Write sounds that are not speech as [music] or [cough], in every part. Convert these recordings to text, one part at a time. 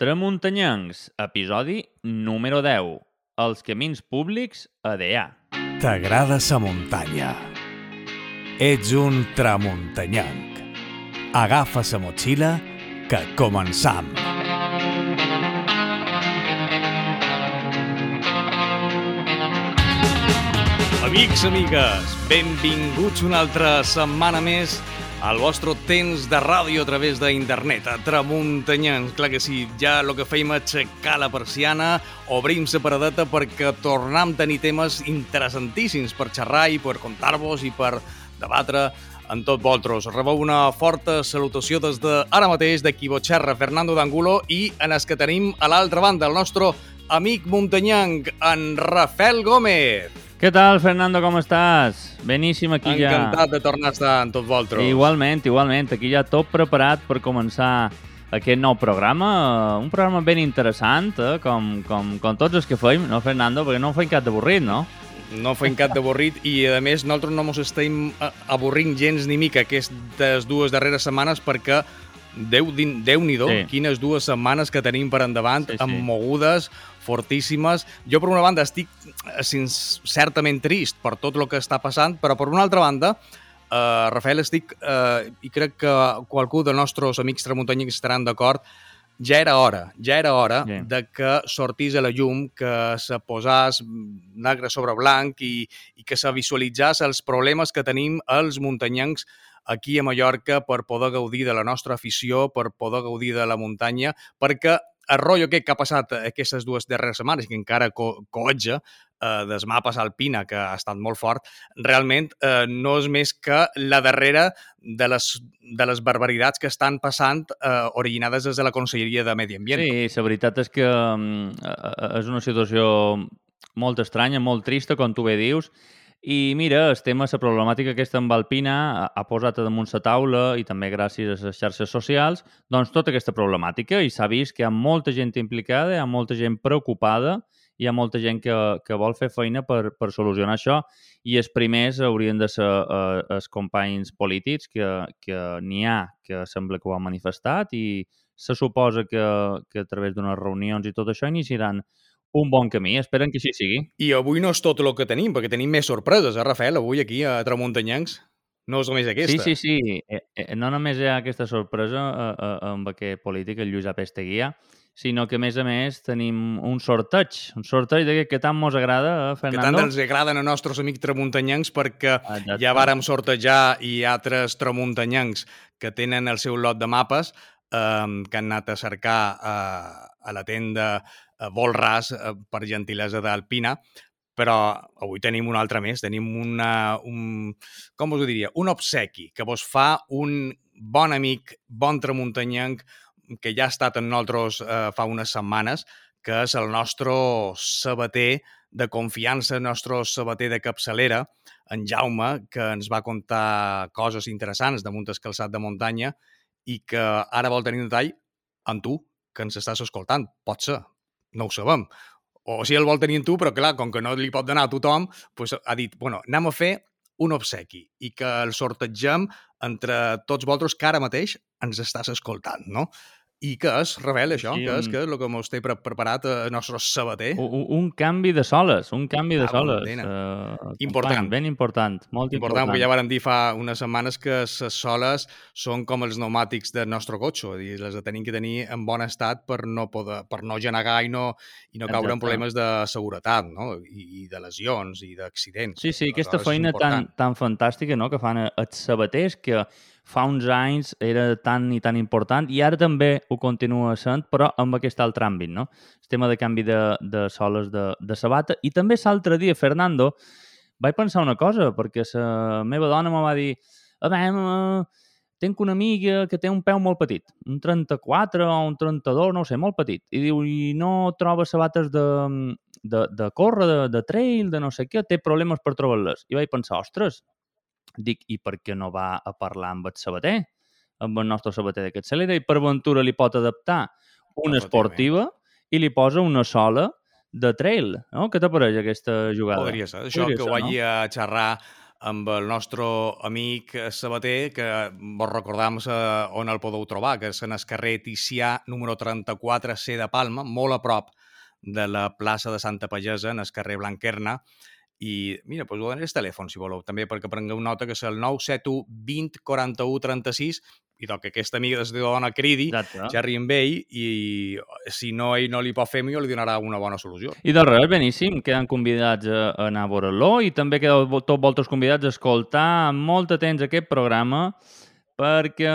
Tramuntanyencs, episodi número 10. Els camins públics a DEA. T'agrada sa muntanya. Ets un tramuntanyenc. Agafa sa motxilla que començam. Amics, amigues, benvinguts una altra setmana més al vostre temps de ràdio a través d'internet, a Tramuntanyans. Clar que sí, ja el que feim és aixecar la persiana, obrim la paradeta perquè tornem a tenir temes interessantíssims per xerrar i per contar-vos i per debatre en tot vosaltres. Rebeu una forta salutació des de ara mateix de qui Fernando d'Angulo, i en els que tenim a l'altra banda el nostre amic muntanyanc, en Rafael Gómez. Què tal, Fernando, com estàs? Beníssim aquí ja. Encantat de tornar a estar amb tots vosaltres. Igualment, igualment. Aquí ja tot preparat per començar aquest nou programa. Un programa ben interessant, eh? com, com, com tots els que feim, no, Fernando? Perquè no feim cap d'avorrit, no? No feim cap d'avorrit i, a més, nosaltres no ens estem eh, avorrint gens ni mica aquestes dues darreres setmanes perquè déu, déu nhi Sí. quines dues setmanes que tenim per endavant, Sí, sí. amb mogudes fortíssimes. Jo, per una banda, estic eh, certament trist per tot el que està passant, però per una altra banda, eh, Rafael, estic, eh, i crec que qualcú dels nostres amics tramuntanyencs estaran d'acord, ja era hora, ja era hora Sí. de que sortís a la llum, que se posàs negre sobre blanc i, i que se visualitzàs els problemes que tenim els muntanyencs aquí a Mallorca per poder gaudir de la nostra afició, per poder gaudir de la muntanya, perquè el rotllo aquest que ha passat aquestes dues darreres setmanes, que encara co coetja, eh, des mapes alpina, que ha estat molt fort, realment eh, no és més que la darrera de les, de les barbaritats que estan passant eh, originades des de la Conselleria de Medi Ambient. Sí, la veritat és que mm, eh, és una situació molt estranya, molt trista, com tu bé dius, i mira, el tema, la problemàtica aquesta amb Alpina ha, posat damunt la taula i també gràcies a les xarxes socials, doncs tota aquesta problemàtica. I s'ha vist que hi ha molta gent implicada, hi ha molta gent preocupada, hi ha molta gent que, que vol fer feina per, per solucionar això. I els primers haurien de ser eh, els companys polítics que, que n'hi ha que sembla que ho han manifestat i se suposa que, que a través d'unes reunions i tot això iniciaran un bon camí. Esperen que així sigui. I avui no és tot el que tenim, perquè tenim més sorpreses, eh, Rafael, avui aquí a Tramuntanyancs. No és només aquesta. Sí, sí, sí. Eh, eh, no només hi ha aquesta sorpresa eh, amb aquest polític, el Lluís Apesteguia, sinó que, a més a més, tenim un sorteig. Un sorteig d'aquest que tant mos agrada, eh, que tant Fernando? els agraden a nostres amics tramuntanyancs perquè Exacte. ja vàrem sortejar i altres tramuntanyancs que tenen el seu lot de mapes eh, que han anat a cercar eh, a la tenda eh, Vol Ras eh, per gentilesa d'Alpina, però avui tenim un altre més, tenim una, un, com us ho diria, un obsequi que vos fa un bon amic, bon tramuntanyenc, que ja ha estat amb nosaltres eh, fa unes setmanes, que és el nostre sabater de confiança, el nostre sabater de capçalera, en Jaume, que ens va contar coses interessants damunt el calçat de muntanya i que ara vol tenir un detall amb tu, que ens estàs escoltant. Pot ser, no ho sabem. O si el vol tenir amb tu, però clar, com que no li pot donar a tothom, doncs ha dit, bueno, anem a fer un obsequi i que el sortegem entre tots vosaltres que ara mateix ens estàs escoltant, no? I què és, Ravel, això? Sí, Què és, què és el que mos té pre preparat el nostre sabater? Un, un- canvi de soles, un canvi de Ah, soles. Uh, Important. Ben important, molt Important, important. perquè ja vàrem dir fa unes setmanes que les soles són com els pneumàtics del nostre cotxe, és dir, les tenim que tenir en bon estat per no, poder, per no genegar i no, i no caure en problemes de seguretat, no? I, i de lesions i d'accidents. Sí, sí, aquesta feina tan, tan fantàstica no? que fan eh, els sabaters, que fa uns anys era tan i tan important, i ara també ho continua sent, però amb aquest altre àmbit, no? El tema de canvi de, de soles de, de sabata. I també l'altre dia, Fernando, vaig pensar una cosa, perquè la meva dona me va dir a veure, tinc una amiga que té un peu molt petit, un 34 o un 32, no sé, molt petit, i diu, i no troba sabates de, de, de córrer, de, de trail, de no sé què, té problemes per trobar-les. I vaig pensar, ostres, dic, i per què no va a parlar amb el sabater, amb el nostre sabater de capçalera, i per ventura li pot adaptar una esportiva i li posa una sola de trail, no? Què t'apareix aquesta jugada? Podria ser. Això Podria que ser, ho vagi a xerrar amb el nostre amic Sabater, que vos recordam on el podeu trobar, que és en el carrer Ticià número 34C de Palma, molt a prop de la plaça de Santa Pagesa, en el carrer Blanquerna, i mira, doncs donaré el telèfon, si voleu, també perquè prengueu nota, que és el 971 20 41 36 i que aquesta amiga de dona cridi, Exacte. xerri amb ell i si no ell no li pot fer, jo li donarà una bona solució. I del revés, beníssim, queden convidats a, anar a veure-lo i també quedeu tots vosaltres convidats a escoltar molt atents aquest programa perquè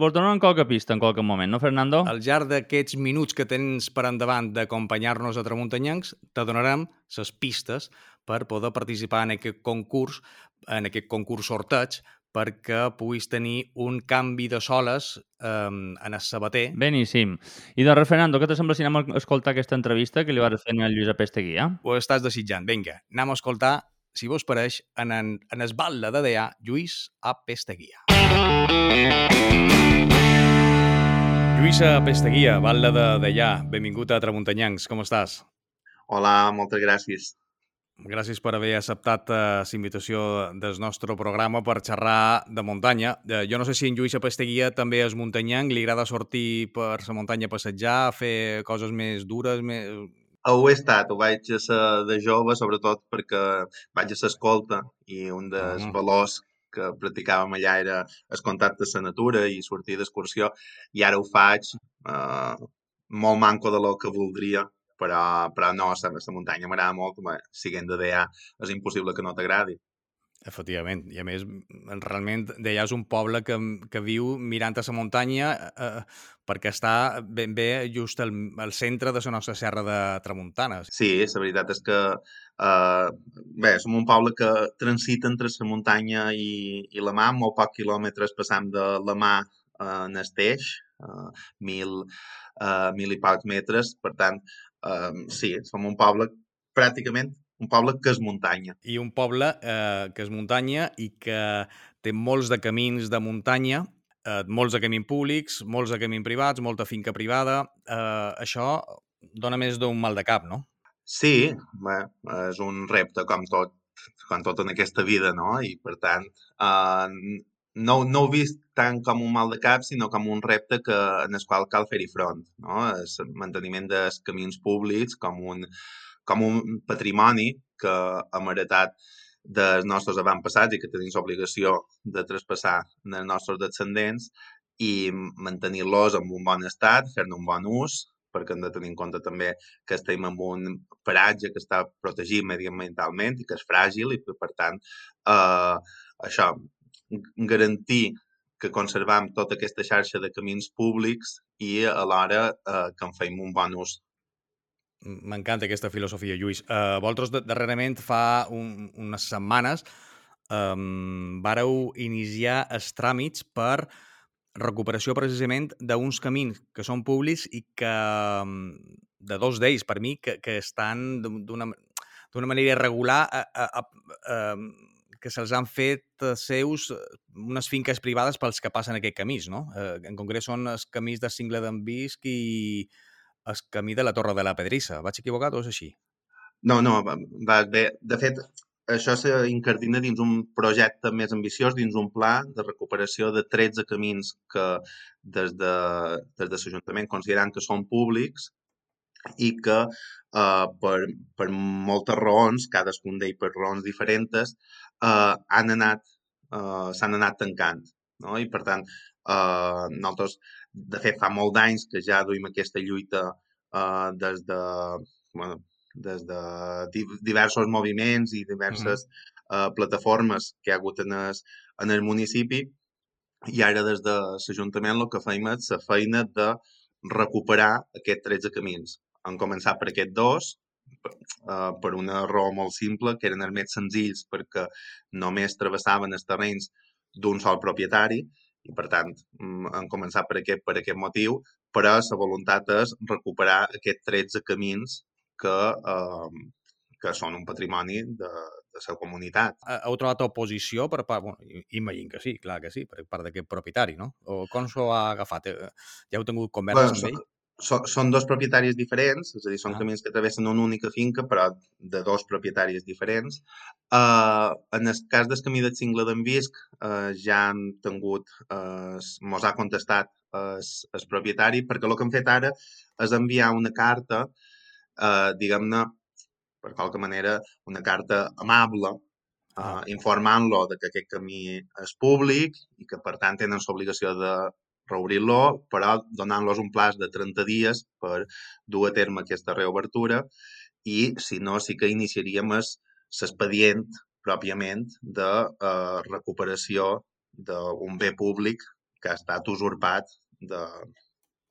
vos donen qualque pista en qualque moment, no, Fernando? Al llarg d'aquests minuts que tens per endavant d'acompanyar-nos a Tramuntanyancs, te donarem les pistes per poder participar en aquest concurs, en aquest concurs sorteig, perquè puguis tenir un canvi de soles eh, en el sabater. Beníssim. I de Fernando, què te sembla si anem a escoltar aquesta entrevista que li vas fer a Lluís Apesteguia? Ho estàs desitjant. Vinga, anem a escoltar, si vos pareix, en, en, en es batlle de Deià, Lluís Apesteguia. Lluís Apesteguia, batlle de Deià, benvingut a Tramuntanyancs, com estàs? Hola, moltes gràcies. Gràcies per haver acceptat la invitació del nostre programa per xerrar de muntanya. Uh, jo no sé si en Lluís Apesteguia també és muntanyanc, li agrada sortir per la muntanya a passejar, fer coses més dures, més... Ho he estat, ho vaig ser de jove, sobretot perquè vaig a l'escolta i un dels uh -huh. valors que practicàvem allà era el contacte amb la natura i sortir d'excursió i ara ho faig uh, molt manco de lo que voldria però, però no, la, muntanya m'agrada molt, bé, siguent de Deià és impossible que no t'agradi. Efectivament, i a més, realment Deià és un poble que, que viu mirant a la muntanya eh, perquè està ben bé just al, al centre de la nostra serra de Tramuntana. Sí, la veritat és que eh, bé, som un poble que transita entre la muntanya i, i la mà, molt pocs quilòmetres passam de la mà eh, en Esteix, eh, mil, eh, mil i pocs metres, per tant, eh, sí, som un poble pràcticament un poble que és muntanya. I un poble eh, que és muntanya i que té molts de camins de muntanya, eh, molts de camins públics, molts de camins privats, molta finca privada. Eh, això dona més d'un mal de cap, no? Sí, bé, és un repte com tot, com tot en aquesta vida, no? I per tant, eh, no, no ho vist tant com un mal de cap, sinó com un repte que, en el qual cal fer-hi front. No? El manteniment dels camins públics com un, com un patrimoni que hem heretat dels nostres avantpassats i que tenim l'obligació de traspassar als nostres descendents i mantenir-los en un bon estat, fer-ne un bon ús, perquè hem de tenir en compte també que estem en un paratge que està protegit mediambientalment i que és fràgil i per tant, eh, això, garantir que conservam tota aquesta xarxa de camins públics i alhora eh, que en feim un bon ús. M'encanta aquesta filosofia, Lluís. Uh, vosaltres, darrerament, fa un, unes setmanes, um, vareu iniciar els tràmits per recuperació precisament d'uns camins que són públics i que, de dos d'ells, per mi, que, que estan d'una manera irregular a, a, a, a, que se'ls han fet eh, seus eh, unes finques privades pels que passen aquest camí, no? Eh, en concret són els camins de Cingle d'en Visc i el camí de la Torre de la Pedrissa. Vaig equivocat o és així? No, no, va bé. De fet, això s'incardina dins un projecte més ambiciós, dins un pla de recuperació de 13 camins que des de, des de l'Ajuntament considerant que són públics i que eh, per, per moltes raons, cadascun d'ells per raons diferents, eh, han anat, eh, s'han anat tancant. No? I per tant, eh, nosaltres, de fet, fa molt d'anys que ja duim aquesta lluita eh, des de, bueno, des de diversos moviments i diverses uh -huh. eh, plataformes que hi ha hagut en el, en el municipi i ara des de l'Ajuntament el que feim és la feina de recuperar aquests 13 camins. Han començat per aquests dos, eh, per una raó molt simple, que eren els més senzills perquè només travessaven els terrenys d'un sol propietari i, per tant, mm, han començat per aquest, per aquest motiu, però la voluntat és recuperar aquests 13 camins que, eh, que són un patrimoni de, de la comunitat. Heu trobat oposició per part... Bueno, imagino que sí, clar que sí, per part d'aquest propietari, no? O com s'ho ha agafat? Eh, ja heu tingut converses bueno, amb ell? So, són dos propietaris diferents, és a dir, són Ah. camins que travessen una única finca, però de dos propietaris diferents. Uh, en el cas del camí del cingle d'en Visc, uh, ja han tingut, uh, mos ha contestat el propietari, perquè el que han fet ara és enviar una carta, uh, diguem-ne, per qualque manera, una carta amable, uh, informant-lo de que aquest camí és públic i que, per tant, tenen l'obligació de reobrir-lo, però donant-los un plaç de 30 dies per dur a terme aquesta reobertura i, si no, sí que iniciaríem l'expedient pròpiament de eh, recuperació d'un bé públic que ha estat usurpat de,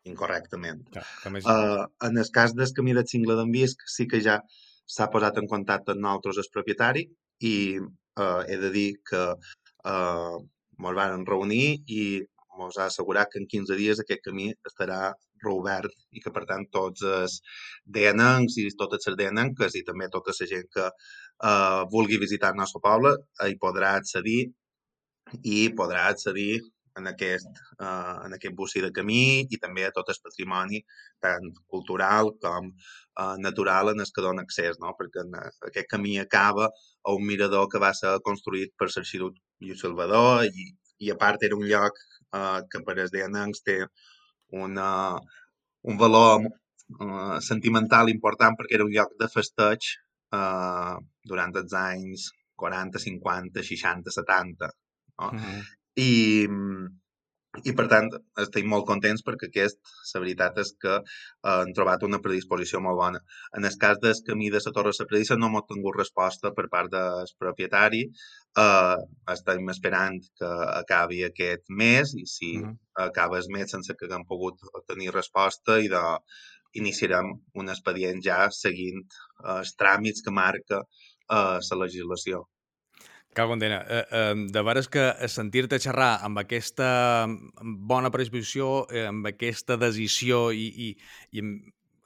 incorrectament. Que més... Uh, en el cas del camí del cingle d'en Visc sí que ja s'ha posat en contacte amb nosaltres el propietari i uh, he de dir que uh, ens van reunir i ens ha assegurat que en 15 dies aquest camí estarà reobert i que, per tant, tots els DNs i totes les DNenques i també tota la gent que uh, vulgui visitar el nostre poble hi podrà accedir i podrà accedir en aquest, uh, en aquest bocí de camí i també a tot el patrimoni tant cultural com uh, natural en el que dona accés, no? perquè en, aquest camí acaba a un mirador que va ser construït per l'arxiduc Lluís Salvador i, i a part era un lloc uh, que per als dianencs té una, un valor uh, sentimental important perquè era un lloc de festeig uh, durant els anys 40, 50, 60, 70. No? Uh -huh. I, i per tant estem molt contents perquè aquest, la veritat és que eh, han trobat una predisposició molt bona. En el cas del camí de la Torre de la Predissa no hem tingut resposta per part del propietari. Eh, estem esperant que acabi aquest mes i si uh -huh. acaba el mes sense que haguem pogut tenir resposta i de, iniciarem un expedient ja seguint eh, els tràmits que marca eh, la legislació. Cal condena. Eh, eh, de veres que sentir-te xerrar amb aquesta bona predisposició, eh, amb aquesta decisió i, i, i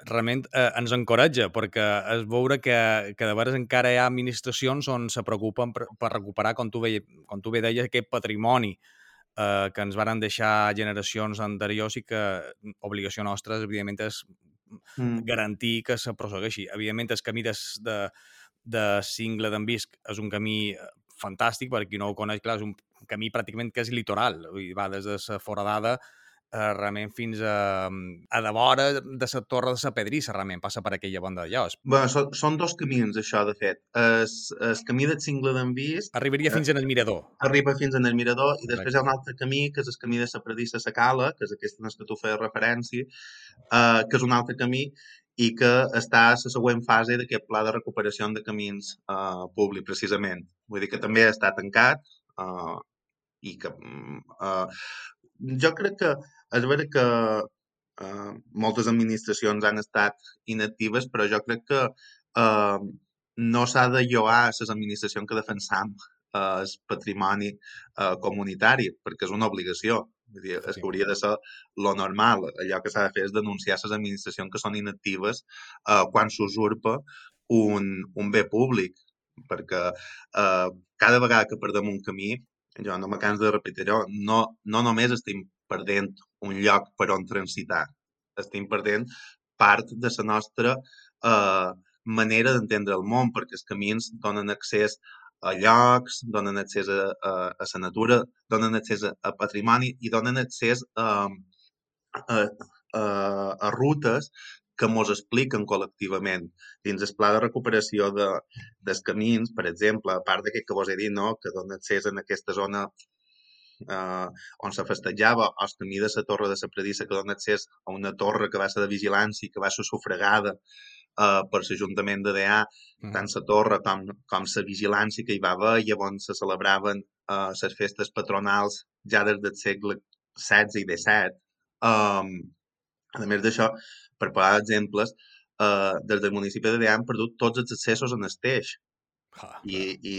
realment eh, ens encoratja, perquè és veure que, que de veres encara hi ha administracions on se preocupen per, per recuperar, com tu, ve, com tu bé deies, aquest patrimoni eh, que ens varen deixar generacions anteriors i que obligació nostra, evidentment, és mm. garantir que se prossegueixi. Evidentment, el camí de, de, de Cingle d'en Visc és un camí fantàstic, per qui no ho coneix, clar, és un camí pràcticament que és litoral, vull dir, va des de la foradada eh, realment fins a, a de vora de la torre de la Pedrissa, realment passa per aquella banda d'allò. Bé, són, són dos camins, això, de fet. El, el camí del cingle d'en Visc... Arribaria eh, fins en el Mirador. Arriba fins en el Mirador i després Correcte. hi ha un altre camí, que és el camí de la Predissa a la Cala, que és aquest en què tu feies referència, eh, que és un altre camí i que està a la següent fase d'aquest pla de recuperació de camins eh, públics, precisament. Vull dir que també està tancat eh, i que eh, jo crec que és vera que eh, moltes administracions han estat inactives, però jo crec que eh, no s'ha de lloar a les administracions que defensam eh, el patrimoni eh, comunitari, perquè és una obligació. Vull dir, és que hauria de ser lo normal. Allò que s'ha de fer és denunciar les administracions que són inactives eh, quan s'usurpa un, un bé públic, perquè eh, cada vegada que perdem un camí, jo no me canso de repetir-ho, no, no només estem perdent un lloc per on transitar, estem perdent part de la nostra eh, manera d'entendre el món, perquè els camins donen accés a llocs, donen accés a, a, a la natura, donen accés a, a patrimoni i donen accés a, a, a, a rutes que ens expliquen col·lectivament. Dins el pla de recuperació de, dels camins, per exemple, a part d'aquest que vos he dit, no? que dona accés en aquesta zona eh, on se festejava, o el camí de la torre de la Predissa, que dona accés a una torre que va ser de vigilància i que va ser sufragada eh, per l'Ajuntament de DA, mm. tant la torre com, com la vigilància que hi va haver, llavors se celebraven eh, les festes patronals ja des del segle XVI i XVII. Um, a més d'això, per posar exemples, eh, des del municipi de DA han perdut tots els accessos en esteix. Ah, I, i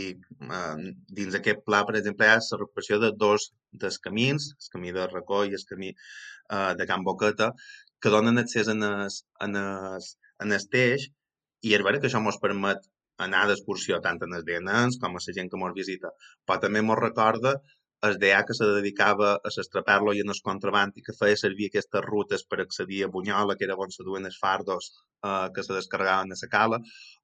eh, dins aquest pla, per exemple, hi ha la recuperació de dos dels camins, el camí de Racó i el camí eh, de Can Boqueta, que donen accés en es, en es, en esteix i és vera que això ens permet anar d'excursió tant en els vianants com a la gent que ens visita, però també ens recorda el DA que se dedicava a l'estraperlo i en el contraband i que feia servir aquestes rutes per accedir a Bunyola, que era on se duen els fardos eh, que se descarregaven a la cala,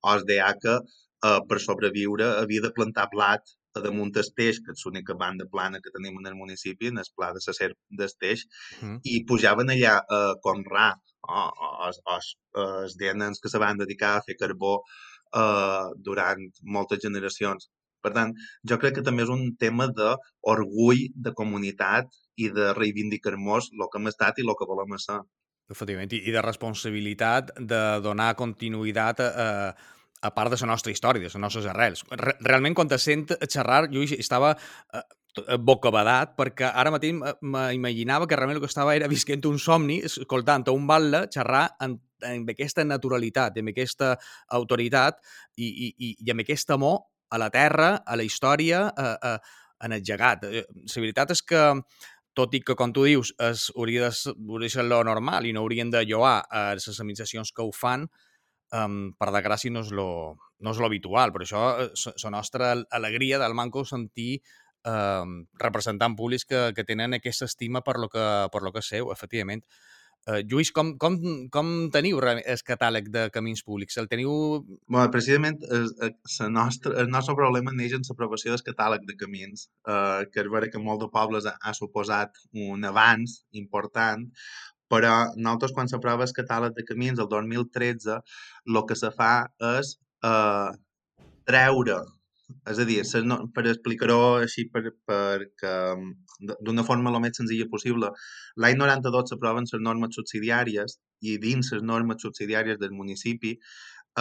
o el DA que eh, per sobreviure havia de plantar blat a damunt d'Esteix, que és l'única banda plana que tenim en el municipi, en el pla de la Serp d'Esteix, mm. i pujaven allà a Conrà, o, o, o, o els nens que se van dedicar a fer carbó eh, durant moltes generacions. Per tant, jo crec que també és un tema d'orgull de comunitat i de reivindicar-nos el que hem estat i el que volem ser. Efectivament, i de responsabilitat de donar continuïtat a, a a part de la nostra història, de les nostres arrels. Realment, quan te sent xerrar, jo estava eh, eh, bocabadat, perquè ara mateix m'imaginava que realment el que estava era visquent un somni, escoltant un batle xerrar en, amb aquesta naturalitat, amb aquesta autoritat i, i, i amb aquest amor a la terra, a la història, a, a, en el llegat. Eh, la veritat és que tot i que, com tu dius, es, hauria de, ser lo normal i no haurien de lloar a les administracions que ho fan, um, per desgràcia no és lo, no és lo habitual, però això és eh, la nostra alegria del Manco sentir um, representants públics que, que tenen aquesta estima per lo que, per lo que seu, efectivament. Uh, Lluís, com, com, com teniu el catàleg de camins públics? El teniu... Bueno, precisament el, el, nostre, el nostre problema neix en l'aprovació del catàleg de camins, uh, que és vera que molt de pobles ha, ha suposat un avanç important, però nosaltres quan s'aprova el catàleg de camins el 2013 el que se fa és eh, treure és a dir, per explicar-ho així per, per d'una forma el més senzilla possible, l'any 92 s'aproven les normes subsidiàries i dins les normes subsidiàries del municipi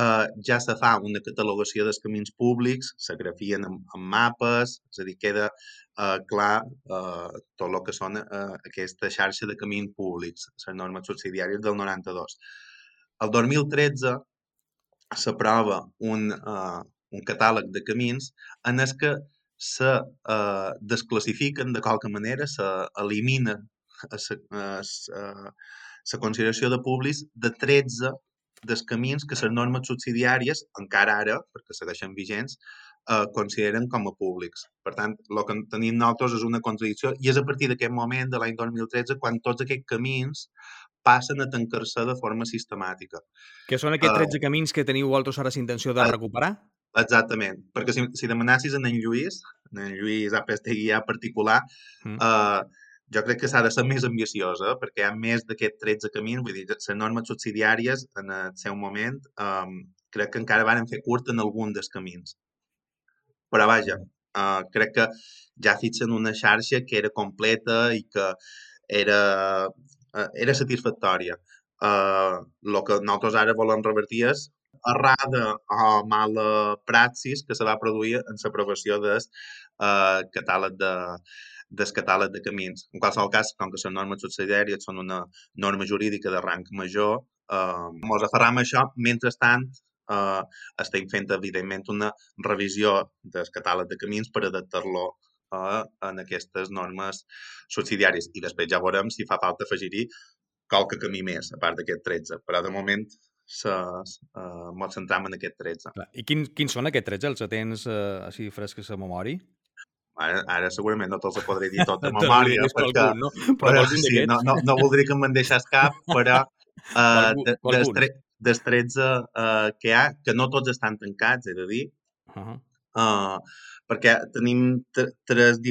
eh, ja se fa una catalogació dels camins públics, se grafien amb, amb mapes, és a dir, queda eh, clar eh, tot el que són eh, aquesta xarxa de camins públics, les normes subsidiàries del 92. El 2013 s'aprova un, eh, un catàleg de camins en el que se eh, desclassifiquen de qualque manera, s'elimina la consideració de públics de 13 dels camins que les normes subsidiàries, encara ara, perquè segueixen vigents, eh, consideren com a públics. Per tant, el que tenim nosaltres és una contradicció i és a partir d'aquest moment, de l'any 2013, quan tots aquests camins passen a tancar-se de forma sistemàtica. Que són aquests 13 uh, camins que teniu vosaltres ara intenció de uh, recuperar? Exactament, perquè si, si demanassis a en Lluís, en Lluís Apestegui particular, mm. uh, jo crec que s'ha de ser més ambiciosa, perquè hi ha més d'aquests 13 camins, vull dir, les normes subsidiàries en el seu moment um, crec que encara van fer curt en algun dels camins. Però vaja, uh, crec que ja fixen una xarxa que era completa i que era, uh, era satisfactòria. El que nosaltres ara volem revertir és errada o mala praxis que se va produir en l'aprovació del uh, catàleg de, del catàleg de camins. En qualsevol cas, com que les normes subsidiàries són una norma jurídica de rang major, eh, ens aferram a això. Mentrestant, eh, estem fent, evidentment, una revisió del catàleg de camins per adaptar-lo eh, en aquestes normes subsidiàries. I després ja veurem si fa falta afegir-hi qualque camí més, a part d'aquest 13. Però de moment se, ens centram en aquest 13. I quin, quins són aquests 13? Els tens uh, així fresques a memòria? Ara, ara segurament no te'ls podré dir tot [laughs] de memòria, perquè, algun, no? però, però sí, no, no, no voldria que me'n deixés cap, però [laughs] uh, de, des, tre, des 13 uh, que hi ha, que no tots estan tancats, he de dir, uh -huh. uh, perquè tenim tres,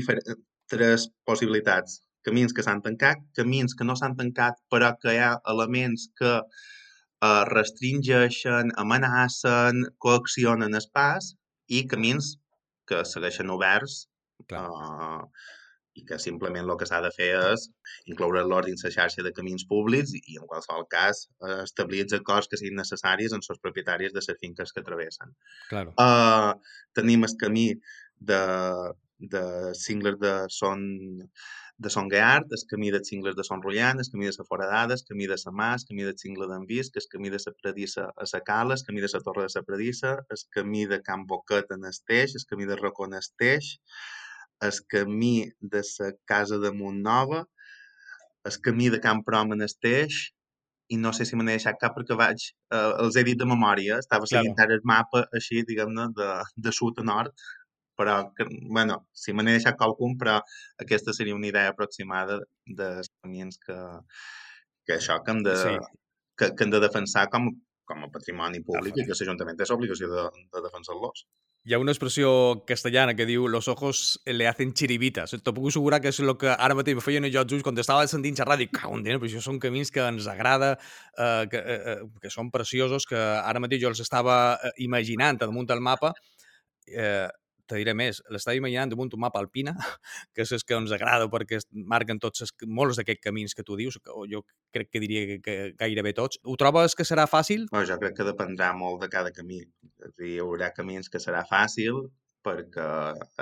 tres possibilitats. Camins que s'han tancat, camins que no s'han tancat, però que hi ha elements que uh, restringeixen, amenacen, coaccionen el pas, i camins que segueixen oberts Uh, i que simplement el que s'ha de fer és incloure-los dins la xarxa de camins públics i, en qualsevol cas, establir els acords que siguin necessaris amb els propietaris de les finques que travessen. Claro. Uh, tenim el camí de, de cingles de Son de Son Gueart, el camí de cingles de Son Rullant, el camí de la Foradada, el camí de la Mas, el camí de cingle d'en Visc, el camí de la Predissa a la Cala, el camí de la Torre de la Predissa, el camí de Can Boquet en Esteix, el camí de Racó en Esteix, el camí de la casa de Montnova, el camí de Camp Prom en Esteix, i no sé si me n'he deixat cap perquè vaig, eh, els he dit de memòria, estava seguint clar. ara el mapa així, diguem-ne, de, de sud a nord, però, que, bueno, si me n'he deixat qualcun, però aquesta seria una idea aproximada dels camins que, que això, que hem de, sí. que, que hem de defensar com, com a patrimoni públic i que l'Ajuntament té l'obligació de, de defensar-los. Hi ha una expressió castellana que diu los ojos le hacen chiribitas. Te puc assegurar que és el que ara mateix feien jo els ulls quan estava sentint xerrar. Dic, cau, però això són camins que ens agrada, eh, que, eh, eh, que són preciosos, que ara mateix jo els estava eh, imaginant damunt del mapa. Eh, te diré més, l'estava imaginant damunt un mapa alpina, [laughs] que és que ens agrada perquè marquen tots els, molts d'aquests camins que tu dius, que jo crec que diria que, que gairebé tots. Ho trobes que serà fàcil? No, jo crec que dependrà molt de cada camí. És dir, hi haurà camins que serà fàcil perquè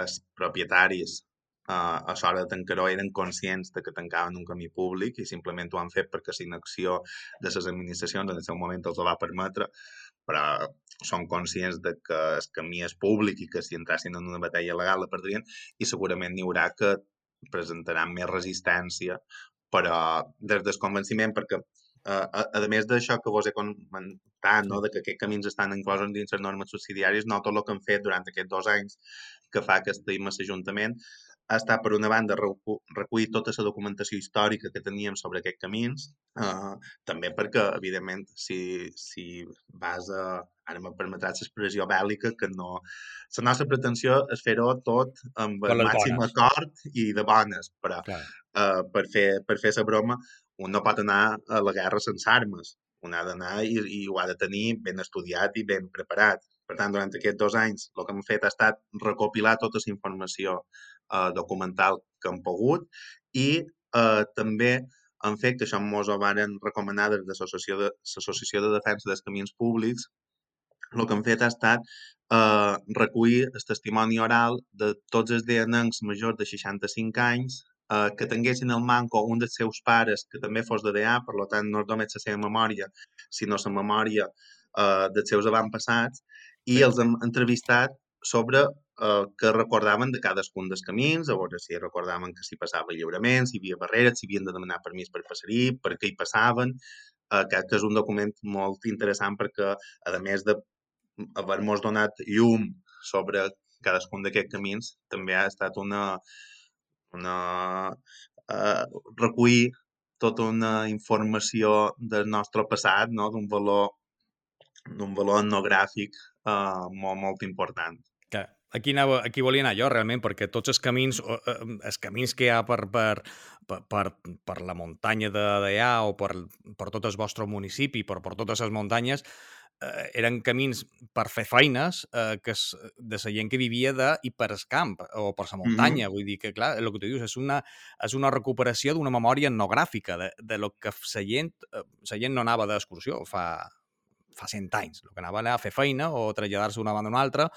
els propietaris uh, a l'hora de tancar-ho eren conscients de que tancaven un camí públic i simplement ho han fet perquè la inacció de les administracions en el seu moment els ho va permetre però són conscients de que el camí és públic i que si entrassin en una batalla legal la perdrien i segurament n'hi haurà que presentaran més resistència però des del convenciment perquè eh, a, a més d'això que vos he comentat, no, de que aquests camins estan inclosos dins les normes subsidiàries, no tot el que han fet durant aquests dos anys que fa que estem a l'Ajuntament ha estat, per una banda, recollir tota la documentació històrica que teníem sobre aquests camins, eh, també perquè, evidentment, si, si vas a... Ara me permetràs l'expressió bèl·lica, que no... La nostra pretensió és fer-ho tot amb el màxim bones. acord i de bones, però eh, per, fer, per fer la broma un no pot anar a la guerra sense armes. Un ha d'anar i, i ho ha de tenir ben estudiat i ben preparat. Per tant, durant aquests dos anys el que hem fet ha estat recopilar tota la informació eh, documental que han pogut i eh, també han fet, que això ens ho van recomanar des de l'Associació de, de Defensa dels Camins Públics, el que han fet ha estat eh, recollir el testimoni oral de tots els DNNs majors de 65 anys eh, que tinguessin el manco un dels seus pares que també fos de DA, per tant no només la seva memòria, sinó la memòria eh, dels seus avantpassats, i els hem entrevistat sobre eh, què recordaven de cadascun dels camins, a veure si recordaven que s'hi passava lliurement, si hi havia barreres, si havien de demanar permís per passarir, per què hi passaven, eh, que, que és un document molt interessant perquè, a més de haver-nos donat llum sobre cadascun d'aquests camins, també ha estat una, una eh, recollir tota una informació del nostre passat, no? d'un valor d'un valor etnogràfic uh, molt, molt important. Aquí, anava, aquí volia anar jo, realment, perquè tots els camins, eh, els camins que hi ha per, per, per, per la muntanya d'allà o per, per tot el vostre municipi, per, per totes les muntanyes, eh, eren camins per fer feines eh, que es, de la gent que vivia de i per el camp o per la muntanya. Mm -hmm. Vull dir que, clar, el que tu dius és una, és una recuperació d'una memòria etnogràfica de, de lo que la gent, la gent no anava d'excursió fa, fa 100 anys. El que anava a fer feina o traslladar-se d'una banda a una altra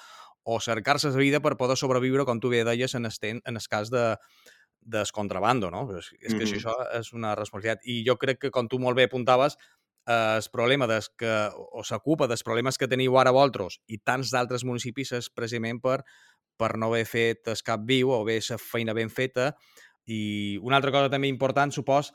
o cercar-se la vida per poder sobreviure, com tu bé deies, en, el, en el cas de, contrabando, no? És, és que mm -hmm. això és una responsabilitat. I jo crec que, com tu molt bé apuntaves, eh, el problema des que, o s'ocupa dels problemes que teniu ara vosaltres i tants d'altres municipis és precisament per, per no haver fet el cap viu o haver la feina ben feta. I una altra cosa també important, supos,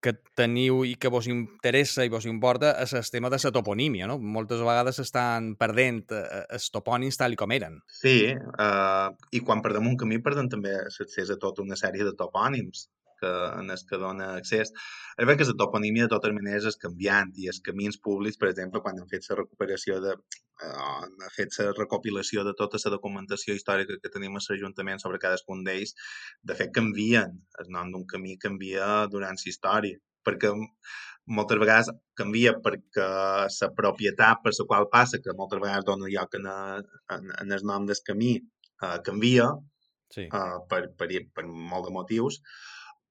que teniu i que vos interessa i vos importa és el tema de la toponímia, no? Moltes vegades estan perdent eh, els topònims tal com eren. Sí, uh, i quan perdem un camí perdem també l'accés a tota una sèrie de topònims que, en els que dona accés. És veritat que la toponímia de totes maneres és canviant i els camins públics, per exemple, quan han fet la recuperació de eh, han fet la recopilació de tota la documentació històrica que tenim a l'Ajuntament sobre cadascun d'ells, de fet canvien. El nom d'un camí canvia durant la història, perquè moltes vegades canvia perquè la propietat per la qual passa, que moltes vegades dona lloc en, en, en el nom del camí, eh, canvia sí. eh, per, per, per molt de motius,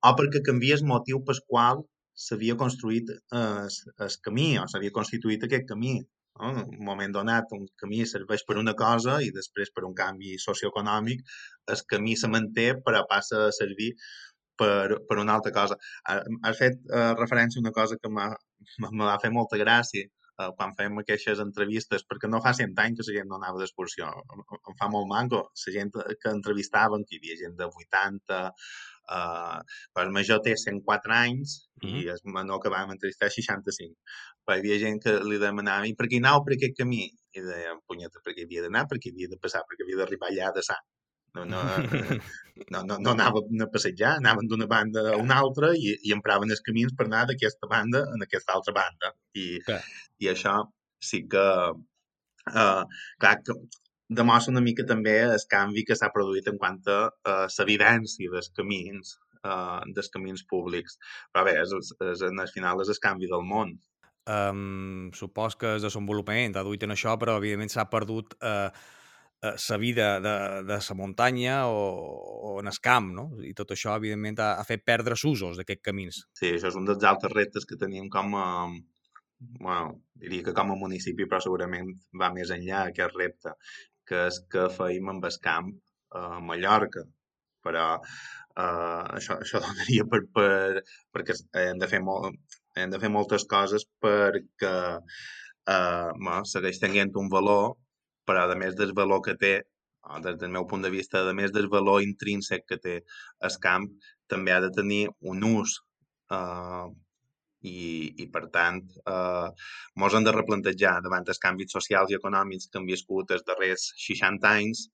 o perquè canvia el motiu pel qual s'havia construït el, el camí o s'havia constituït aquest camí. No? En un moment donat, un camí serveix per una cosa i després per un canvi socioeconòmic el camí se manté però passa a servir per, per una altra cosa. Has fet uh, referència a una cosa que m'ha va fer molta gràcia uh, quan fèiem aquestes entrevistes, perquè no fa 100 anys que la gent no anava d'excursió. Em fa molt manco. La gent que entrevistaven, que hi havia gent de 80, Uh, el major té 104 anys mm -hmm. i el menor que vam entrevistar 65. Però hi havia gent que li demanava i per què anau per aquest camí? I deia, punyeta, perquè havia d'anar, perquè havia de passar, perquè havia d'arribar allà de sang. No, no, no, no, no anaven a passejar, anaven d'una banda a una altra i, i empraven els camins per anar d'aquesta banda a aquesta altra banda. I, Clar. i això sí que... Uh, clar, que demostra una mica també el canvi que s'ha produït en quant a uh, l'evidència dels camins, uh, dels camins públics. Però bé, és, és, és, al final és el canvi del món. Um, supos que el desenvolupament ha duit en això, però evidentment s'ha perdut eh, eh, sa vida de, de sa muntanya o, o en el camp, no? I tot això, evidentment, ha, ha fet perdre s'usos d'aquests camins. Sí, això és un dels altres reptes que tenim com a, bueno, diria que com a municipi, però segurament va més enllà aquest repte, que és que feim amb el camp a Mallorca. Però eh, això, això [laughs] donaria per, per, perquè hem de fer molt, hem de fer moltes coses perquè eh, bueno, segueix tenint un valor, però a més del valor que té, des del meu punt de vista, a més del valor intrínsec que té el camp, també ha de tenir un ús eh, i, i per tant eh, mos hem de replantejar davant els canvis socials i econòmics que han viscut els darrers 60 anys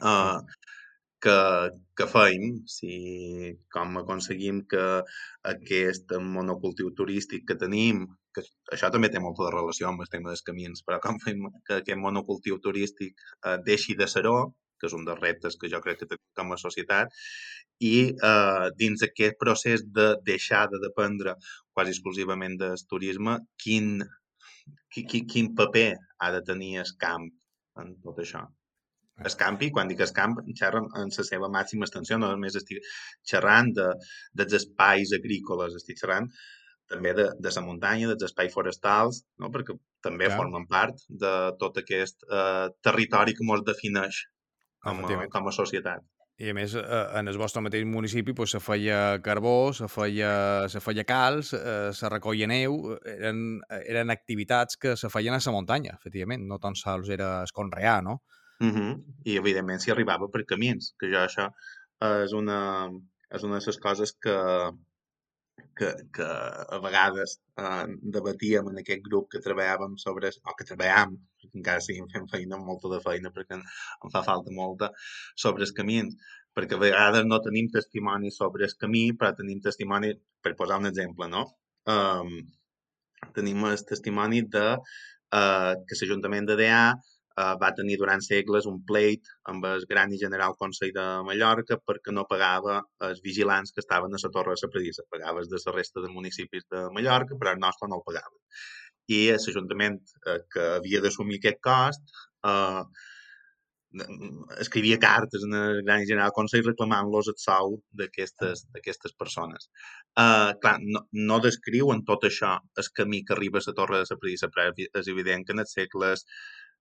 eh, que, que feim, si com aconseguim que aquest monocultiu turístic que tenim, que això també té molta relació amb el tema dels camins, però com fem que aquest monocultiu turístic eh, deixi de ser-ho, que és un dels reptes que jo crec que tenim com a societat, i eh, dins aquest procés de deixar de dependre quasi exclusivament del turisme, quin, quin, quin paper ha de tenir el camp en tot això. Es campi, quan dic es camp, xerra en la seva màxima extensió, no només estic xerrant de, dels espais agrícoles, estic xerrant també de, de la muntanya, dels espais forestals, no? perquè també Clar. formen part de tot aquest eh, territori que ens defineix com a, com a societat. I a més, eh, en el vostre mateix municipi pues, se feia carbó, se feia, se feia calç, eh, se recolla neu, eren, eren activitats que se feien a la muntanya, efectivament, no tan sols era es conrear, no? Uh -huh. I, evidentment, s'hi arribava per camins, que jo això és una, és una de les coses que, que, que a vegades eh, debatíem en aquest grup que treballàvem sobre, o que treballàvem, encara seguim fent feina, molta de feina, perquè en fa falta molta, sobre els camins, perquè a vegades no tenim testimoni sobre el camí, però tenim testimoni, per posar un exemple, no? Um, tenim el testimoni de uh, que l'Ajuntament de DA uh, va tenir durant segles un pleit amb el Gran i General Consell de Mallorca perquè no pagava els vigilants que estaven a la Torre de la Predissa. Pagava de la resta de municipis de Mallorca, però el nostre no el pagava. I l'Ajuntament eh, que havia d'assumir aquest cost eh, escrivia cartes en el Gran i General Consell reclamant-los el sou d'aquestes persones. Uh, clar, no, no descriuen tot això el camí que arriba a la Torre de la Predissa, però és evident que en els segles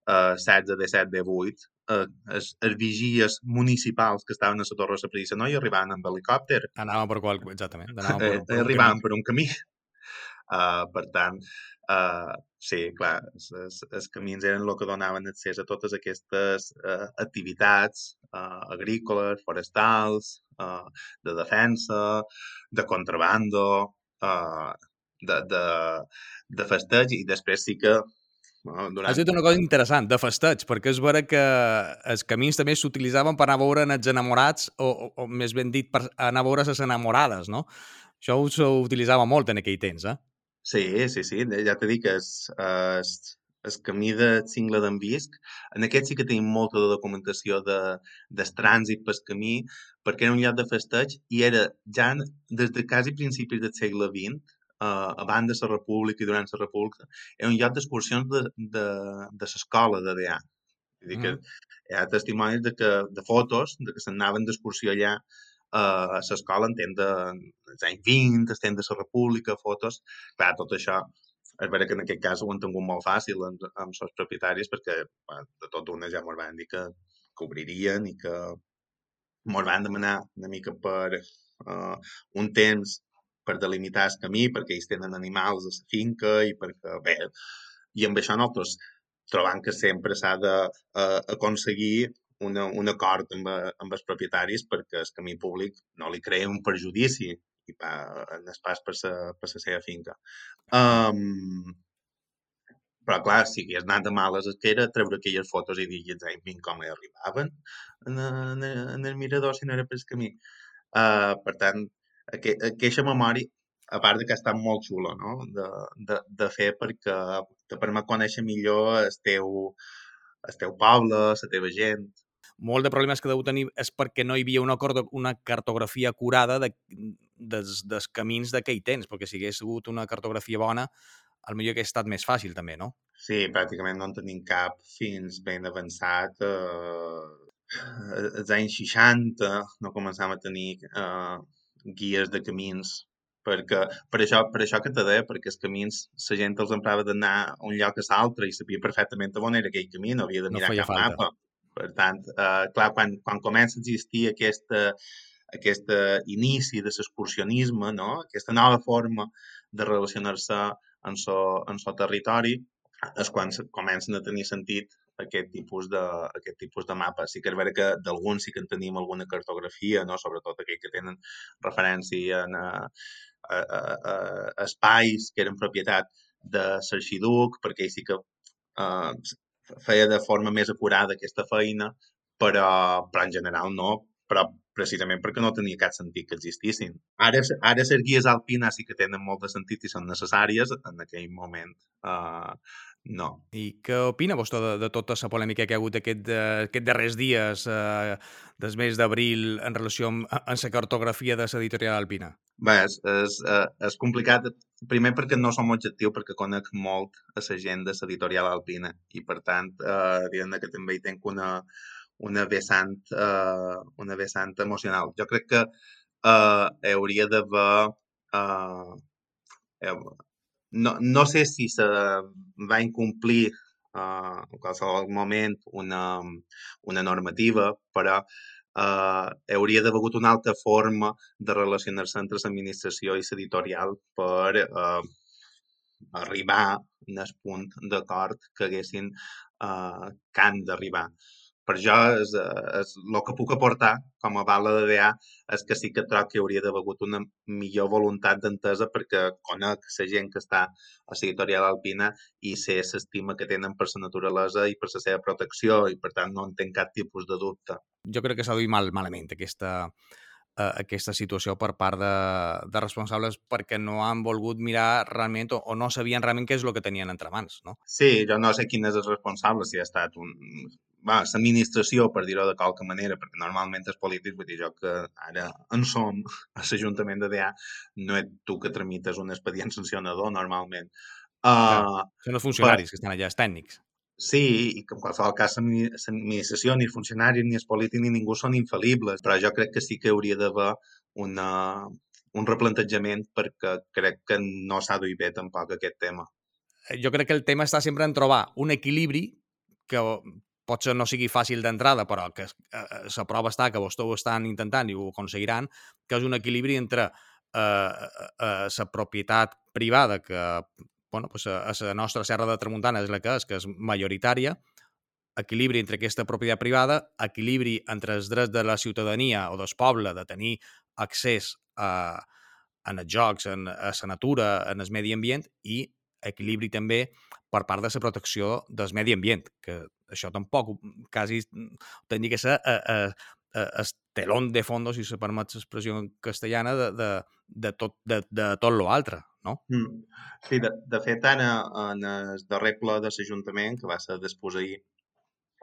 uh, 16, 17, 18, uh, els, els vigies municipals que estaven a la Torre de la no hi arribaven amb helicòpter, Anàvem per qual... Exactament. Anàvem eh, per, per un arribaven camí. per un camí. Uh, per tant, uh, sí, clar, els camins eren el que donaven accés a totes aquestes uh, activitats uh, agrícoles, forestals, uh, de defensa, de contrabando, uh, de, de, de festeig, i després sí que durant... Has dit una cosa interessant, de festeig, perquè és vera que els camins també s'utilitzaven per anar a veure els enamorats, o, o, o més ben dit, per anar a veure les enamorades, no? Això s'utilitzava molt en aquell temps, eh? Sí, sí, sí, ja t'he dit que és, és, el camí de Cingle d'en Visc, en aquest sí que tenim molta de documentació de, del trànsit pel camí, perquè era un lloc de festeig i era ja des de quasi principis del segle XX, uh, abans de la República i durant la República, era un lloc d'excursions de, de, de l'escola de DA. Vull dir que hi ha testimonis de, que, de fotos de que s'anaven d'excursió allà uh, a l'escola en temps de, dels anys 20, el temps de la República, fotos... Clar, tot això és vera que en aquest cas ho han tingut molt fàcil amb, amb els propietaris perquè bueno, de tot una ja ens van dir que, que obririen i que ens van demanar una mica per uh, un temps per delimitar el camí perquè ells tenen animals a la finca i perquè, bé, i amb això nosaltres trobant que sempre s'ha d'aconseguir una, un acord amb, amb els propietaris perquè el camí públic no li crea un perjudici i pa, en el pas per la, per la seva finca. Um, però clar, si hagués anat de males que era treure aquelles fotos i dir, ai, com hi arribaven en, en, en el mirador si no era per camí. Uh, per tant, aqu aquesta memòria, a part de que està molt xula, no?, de, de, de fer perquè te permet conèixer millor el teu, el teu poble, la teva gent. Molt de problemes que deu tenir és perquè no hi havia una, una cartografia acurada de, des, dels camins d'aquell temps, perquè si hagués hagut una cartografia bona, el millor hagués estat més fàcil també, no? Sí, pràcticament no en tenim cap fins ben avançat. Eh, als anys 60 no començàvem a tenir eh, guies de camins perquè per això, per això que te deia, perquè els camins la gent els emprava d'anar a un lloc a l'altre i sabia perfectament on era aquell camí, no havia de mirar no cap falta. mapa. Per tant, eh, clar, quan, quan comença a existir aquesta, aquest inici de l'excursionisme, no? aquesta nova forma de relacionar-se en so, en so territori, és quan comencen a tenir sentit aquest tipus de, aquest tipus de mapes. Sí que és veritat que d'alguns sí que en tenim alguna cartografia, no? sobretot aquells que tenen referència a, a, a, a espais que eren propietat de l'Arxiduc, perquè sí que eh, feia de forma més acurada aquesta feina, però, però en general no, però precisament perquè no tenia cap sentit que existissin. Ara, ara les guies alpines sí que tenen molt de sentit i són necessàries, en aquell moment uh, no. I què opina vostè de, de tota la polèmica que ha hagut aquest, uh, aquest darrers dies, uh, des mes d'abril, en relació amb, amb la cartografia de l'editorial alpina? Bé, és, és, uh, és complicat, primer perquè no som objectiu, perquè conec molt a la gent de l'editorial alpina i, per tant, uh, diguem que també hi tenc una, una vessant, eh, una vessant emocional. Jo crec que eh, hauria d'haver... Eh, eh, no, no sé si se va incomplir eh, en qualsevol moment una, una normativa, però eh, hauria d'haver hagut una altra forma de relacionar-se entre l'administració i l'editorial per eh, arribar al punt d'acord que haguessin eh, que han d'arribar per jo és, és, el que puc aportar com a bala de DA és que sí que troc que hauria d'haver una millor voluntat d'entesa perquè conec la gent que està a l'editorial alpina i sé l'estima que tenen per la naturalesa i per la seva protecció i per tant no en tenc cap tipus de dubte. Jo crec que s'ha duit mal, malament aquesta, uh, aquesta situació per part de, de responsables perquè no han volgut mirar realment o, o no sabien realment què és el que tenien entre mans, no? Sí, jo no sé quin és el responsable, si ha estat un, l'administració, per dir-ho de qualque manera, perquè normalment els polítics, vull dir jo que ara en som a l'Ajuntament de DA, no ets tu que tramites un expedient sancionador normalment. Uh, són els funcionaris però, que estan allà, els tècnics. Sí, i que en qualsevol cas l'administració, ni els funcionaris, ni els polítics, ni ningú són infal·libles, però jo crec que sí que hauria d'haver una, un replantejament perquè crec que no s'ha duit bé tampoc aquest tema. Eh, jo crec que el tema està sempre en trobar un equilibri que potser no sigui fàcil d'entrada, però que eh, eh, la prova està que vostès ho estan intentant i ho aconseguiran, que és un equilibri entre eh, eh, eh, la propietat privada, que bueno, pues, a, a la nostra serra de Tramuntana és la que és, que és majoritària, equilibri entre aquesta propietat privada, equilibri entre els drets de la ciutadania o del poble de tenir accés a, en els jocs, en, a la natura, en el medi ambient i equilibri també per part de la protecció del medi ambient, que això tampoc quasi tenia que ser a, a, a, el telón de fondo, si se permet l'expressió castellana, de, de, de, tot, de, de tot l'altre, no? Mm. Sí, de, de fet, ara, en el darrer ple de l'Ajuntament, que va ser després ahir,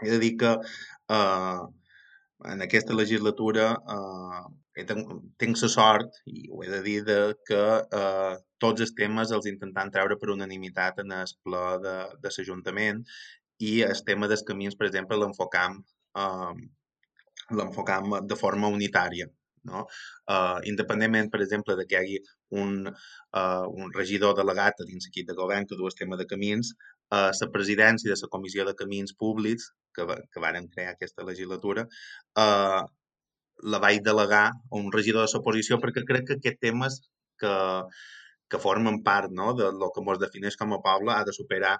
he de dir que eh, en aquesta legislatura eh, tenc la sort, i ho he de dir, de que eh, tots els temes els intentant treure per unanimitat en el ple de, de l'Ajuntament i el tema dels camins, per exemple, l'enfocam eh, l'enfocam de forma unitària. No? Uh, independentment, per exemple, de que hi hagi un, uh, un regidor delegat dins l'equip de govern que du el tema de camins, uh, la presidència de la Comissió de Camins Públics, que, que varen crear aquesta legislatura, uh, la vaig delegar a un regidor de l'oposició perquè crec que aquest temes que, que formen part no, de lo que ens defineix com a poble ha de superar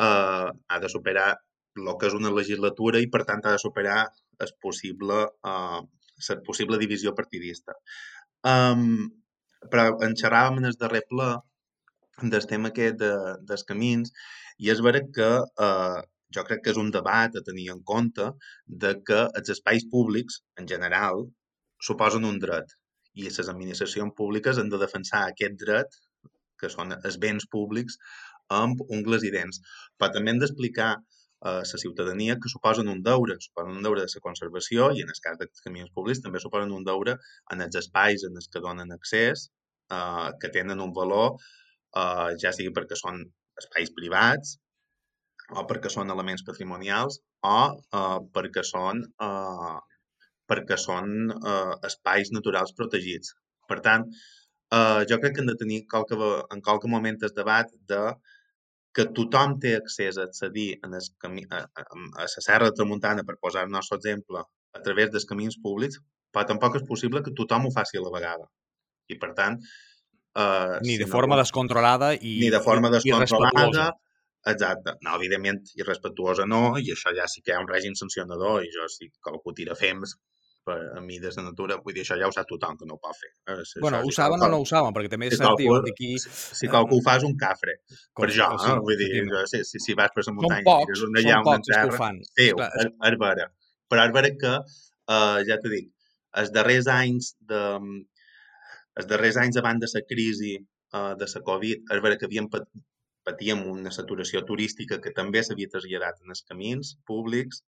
eh, ha de superar el que és una legislatura i, per tant, ha de superar el possible, eh, la possible divisió partidista. Um, però en xerràvem en el darrer ple del tema aquest de, dels camins i és vera que eh, jo crec que és un debat a tenir en compte de que els espais públics, en general, suposen un dret i les administracions públiques han de defensar aquest dret, que són els béns públics, amb ungles i dents. Però també hem d'explicar a la ciutadania que suposen un deure, suposen un deure de la conservació i en el cas dels camions públics també suposen un deure en els espais en els que donen accés, eh, que tenen un valor, eh, ja sigui perquè són espais privats o perquè són elements patrimonials o eh, perquè són eh, perquè són eh, espais naturals protegits. Per tant, eh, jo crec que hem de tenir qualque, en qualque moment el debat de que tothom té accés a accedir en el camí, a, a, a la Serra de Tramuntana, per posar el nostre exemple, a través dels camins públics, però tampoc és possible que tothom ho faci a la vegada. I, per tant... Eh, ni si de no, forma descontrolada i Ni de forma descontrolada, Exacte. No, evidentment, irrespectuosa no, i això ja sí que hi ha un règim sancionador, i jo si qualcú tira fems, per, a mi des de natura, vull dir, això ja ho sap tothom que no ho pot fer. Eh? Si, bueno, ho saben o no ho saben, perquè també és cert, diu, aquí... Si, si qualcú ho fa és un cafre, com, per jo, sí, eh? vull dir, jo, si, si, si vas per la muntanya... Són pocs, una, són pocs terra, que ho fan. Sí, és, és vera. Però és vera que, uh, ja t'ho dic, els darrers anys de, els darrers anys abans de la crisi uh, de la Covid, és vera que havíem patíem una saturació turística que també s'havia traslladat en els camins públics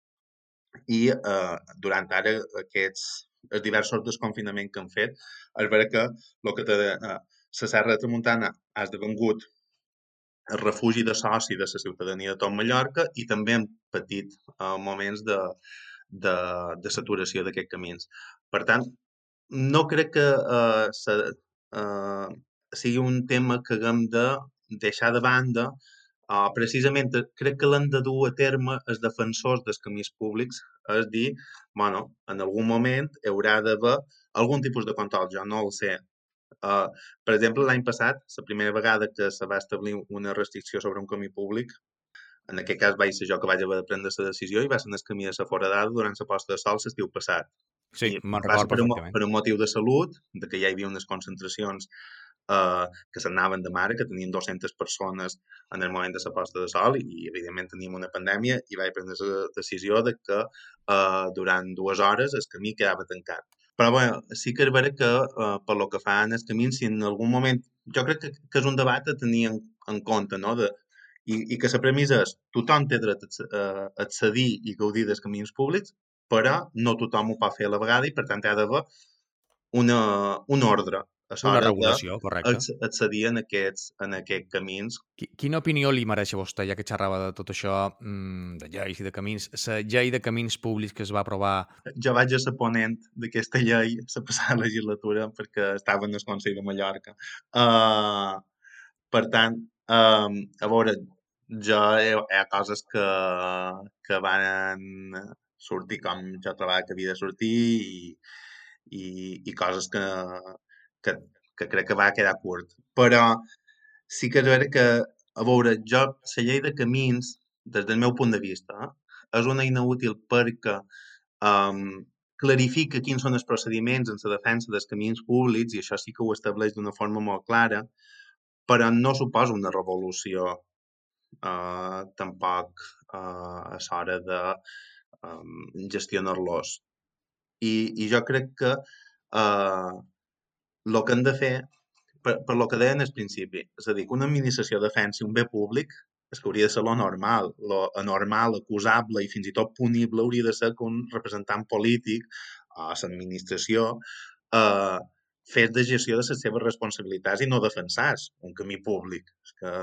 i eh, durant ara aquests els diversos desconfinaments que han fet, és vera que el que té, eh, la Serra de Tramuntana ha esdevengut el refugi de soci de la ciutadania de tot Mallorca i també hem patit eh, moments de, de, de saturació d'aquests camins. Per tant, no crec que eh, se, eh, sigui un tema que haguem de deixar de banda uh, precisament crec que l'han de dur a terme els defensors dels camins públics, és dir, bueno, en algun moment haurà d'haver algun tipus de control, jo no el sé. Uh, per exemple, l'any passat, la primera vegada que se va establir una restricció sobre un camí públic, en aquest cas vaig ser jo que vaig haver de prendre la decisió i va ser en el camí de la foradada durant la posta de sol l'estiu passat. Sí, me'n recordo per un, per un motiu de salut, de que ja hi havia unes concentracions eh, que s'anaven de mare, que tenien 200 persones en el moment de la posta de sol i, evidentment, teníem una pandèmia i vaig prendre la decisió de que eh, durant dues hores el camí quedava tancat. Però bueno, sí que és vera que eh, per lo que fa en el camí, si en algun moment... Jo crec que, que és un debat a tenir en, en compte, no? De, i, i que la premissa és tothom té dret a accedir i gaudir dels camins públics, però no tothom ho pot fer a la vegada i, per tant, hi ha d'haver una, un ordre a una regulació, correcte. accedir en aquests, en aquests camins. Quina opinió li mereix a vostè, ja que xerrava de tot això, mm, de lleis i de camins, la llei de camins públics que es va aprovar? Jo vaig a ser ponent d'aquesta llei la passada legislatura perquè estava en el Consell de Mallorca. Uh, per tant, um, a veure, jo hi ha coses que, que van sortir com jo trobava que havia de sortir i, i, i coses que, que, que crec que va quedar curt. Però sí que és vera que, a veure, jo, la llei de camins, des del meu punt de vista, eh, és una eina útil perquè um, clarifica quins són els procediments en la defensa dels camins públics i això sí que ho estableix d'una forma molt clara, però no suposa una revolució uh, tampoc uh, a l'hora de um, gestionar-los. I, I jo crec que uh, el que han de fer, per, per lo que deien al principi, és a dir, que una administració defensi un bé públic és que hauria de ser lo normal, lo anormal, acusable i fins i tot punible hauria de ser que un representant polític a l'administració eh, fes de gestió de les seves responsabilitats i no defensàs un camí públic. És que,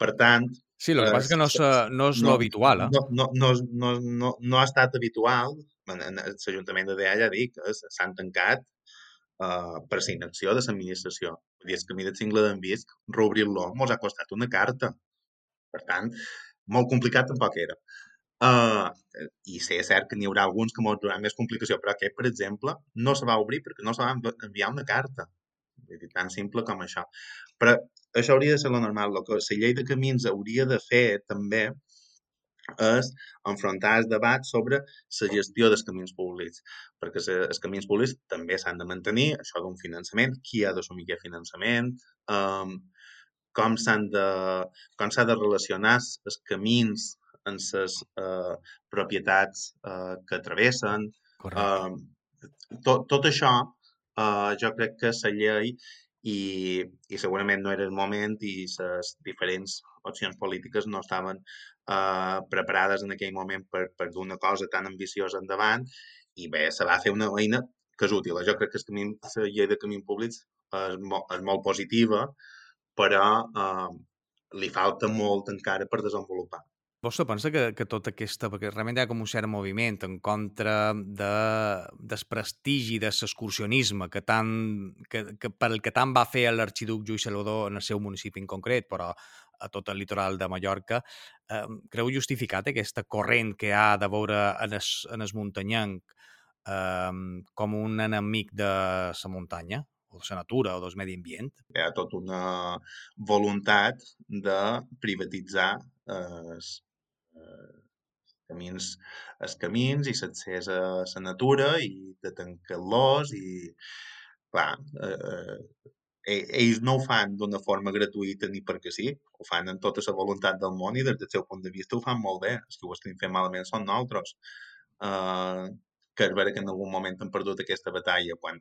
per tant... Sí, el que passa és que no és, no és no, lo habitual. Eh? No, no, no, no, no, no ha estat habitual. L'Ajuntament de Deia ja dic, s'han tancat uh, per la inacció de l'administració. Vull dir, el camí de Cingle d'en Visc, reobrir-lo, mos ha costat una carta. Per tant, molt complicat tampoc era. Uh, I sé, és cert que n'hi haurà alguns que mos donaran més complicació, però aquest, per exemple, no se va obrir perquè no se va enviar una carta. Vull dir, tan simple com això. Però això hauria de ser lo normal. El que la llei de camins hauria de fer també és enfrontar el debat sobre la gestió dels camins públics, perquè els camins públics també s'han de mantenir, això d'un finançament, qui ha d'assumir aquest finançament, um, com s'han de, com s'ha de relacionar els camins en les eh, propietats eh, que travessen. Eh, tot, tot això eh, jo crec que la llei i, i segurament no era el moment i les diferents opcions polítiques no estaven eh, preparades en aquell moment per, per dur una cosa tan ambiciosa endavant i bé, se va fer una eina que és útil. Jo crec que camí, la llei de camins públics és, molt, és molt positiva, però eh, li falta molt encara per desenvolupar. Vostè pensa que, que tota aquesta... Perquè realment hi ha com un cert moviment en contra de, del prestigi de l'excursionisme que, tant, que, que per el que tant va fer l'arxiduc Lluís Salvador en el seu municipi en concret, però a tot el litoral de Mallorca. Eh, creu justificat aquesta corrent que ha de veure en el, en el muntanyenc eh, com un enemic de la muntanya? o de la natura o del medi ambient. Hi ha tota una voluntat de privatitzar els, eh, camins, els camins i l'accés a la natura i de tancar-los i, clar, eh, eh, ells no ho fan d'una forma gratuïta ni perquè sí, ho fan amb tota la voluntat del món i des del seu punt de vista ho fan molt bé. Els que ho estem fent malament són nosaltres. Uh, que és vera que en algun moment han perdut aquesta batalla, quan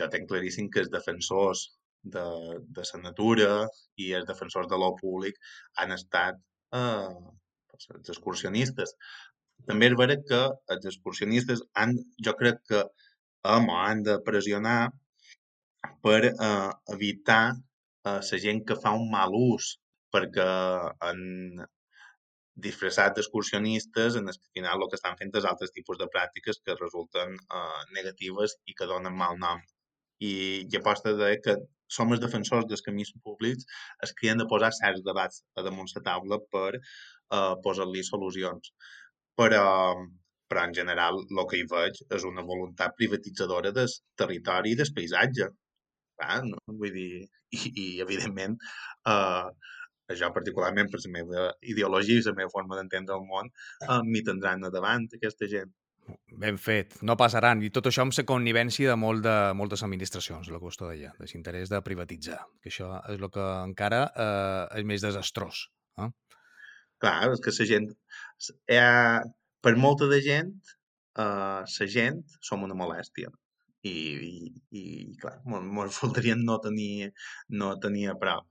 jo tenc claríssim que els defensors de, de la natura i els defensors de l'o públic han estat eh, els excursionistes. També és vera que els excursionistes han, jo crec que hem han de pressionar per eh, evitar eh, la gent que fa un mal ús, perquè en, disfressat d'excursionistes en el final el que estan fent és altres tipus de pràctiques que resulten eh, negatives i que donen mal nom. I, i aposta de que som els defensors dels camins públics que han de posar certs debats a damunt la taula per eh, posar-li solucions. Però, però en general el que hi veig és una voluntat privatitzadora del territori i del paisatge. Ah, no? Vull dir, i, i evidentment eh, jo particularment per la meva ideologia i la meva forma d'entendre el món, eh, m'hi tindran davant aquesta gent. Ben fet, no passaran. I tot això amb la connivència de, molt de moltes administracions, el que vostè deia, de l'interès de privatitzar, que això és el que encara eh, és més desastrós. Eh? Clar, és que la gent... Eh, per molta de gent, eh, la gent som una molèstia. I, i, i clar, ens voldrien [laughs] no tenir, no tenir a prop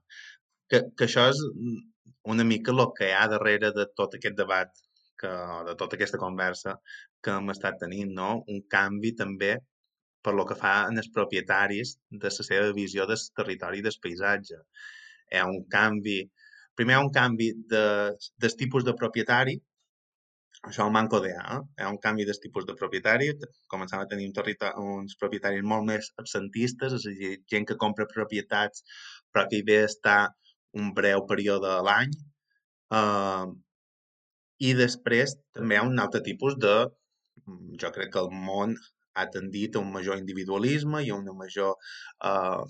que, que això és una mica el que hi ha darrere de tot aquest debat, que, de tota aquesta conversa que hem estat tenint, no? Un canvi també per lo que fa en els propietaris de la seva visió del territori i del paisatge. Hi ha un canvi, primer hi ha un canvi de, del tipus de propietari, això el manco de eh? hi ha un canvi del tipus de propietari, començam a tenir un uns propietaris molt més absentistes, és a dir, gent que compra propietats però que hi ve estar un breu període a l'any. Uh, I després també hi ha un altre tipus de... Jo crec que el món ha tendit a un major individualisme i a una major uh,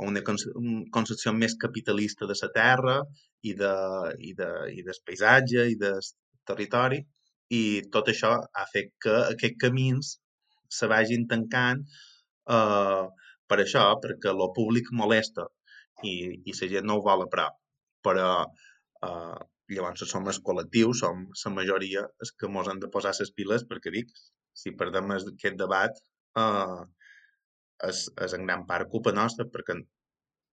a una concepció més capitalista de la terra i, de, i, de, i del paisatge i del territori i tot això ha fet que aquests camins se vagin tancant uh, per això, perquè el públic molesta i, i la gent no ho vol a prop. Però eh, llavors som els col·lectius, som la majoria els que ens han de posar les piles perquè dic, si perdem aquest debat eh, és, és en gran part culpa nostra perquè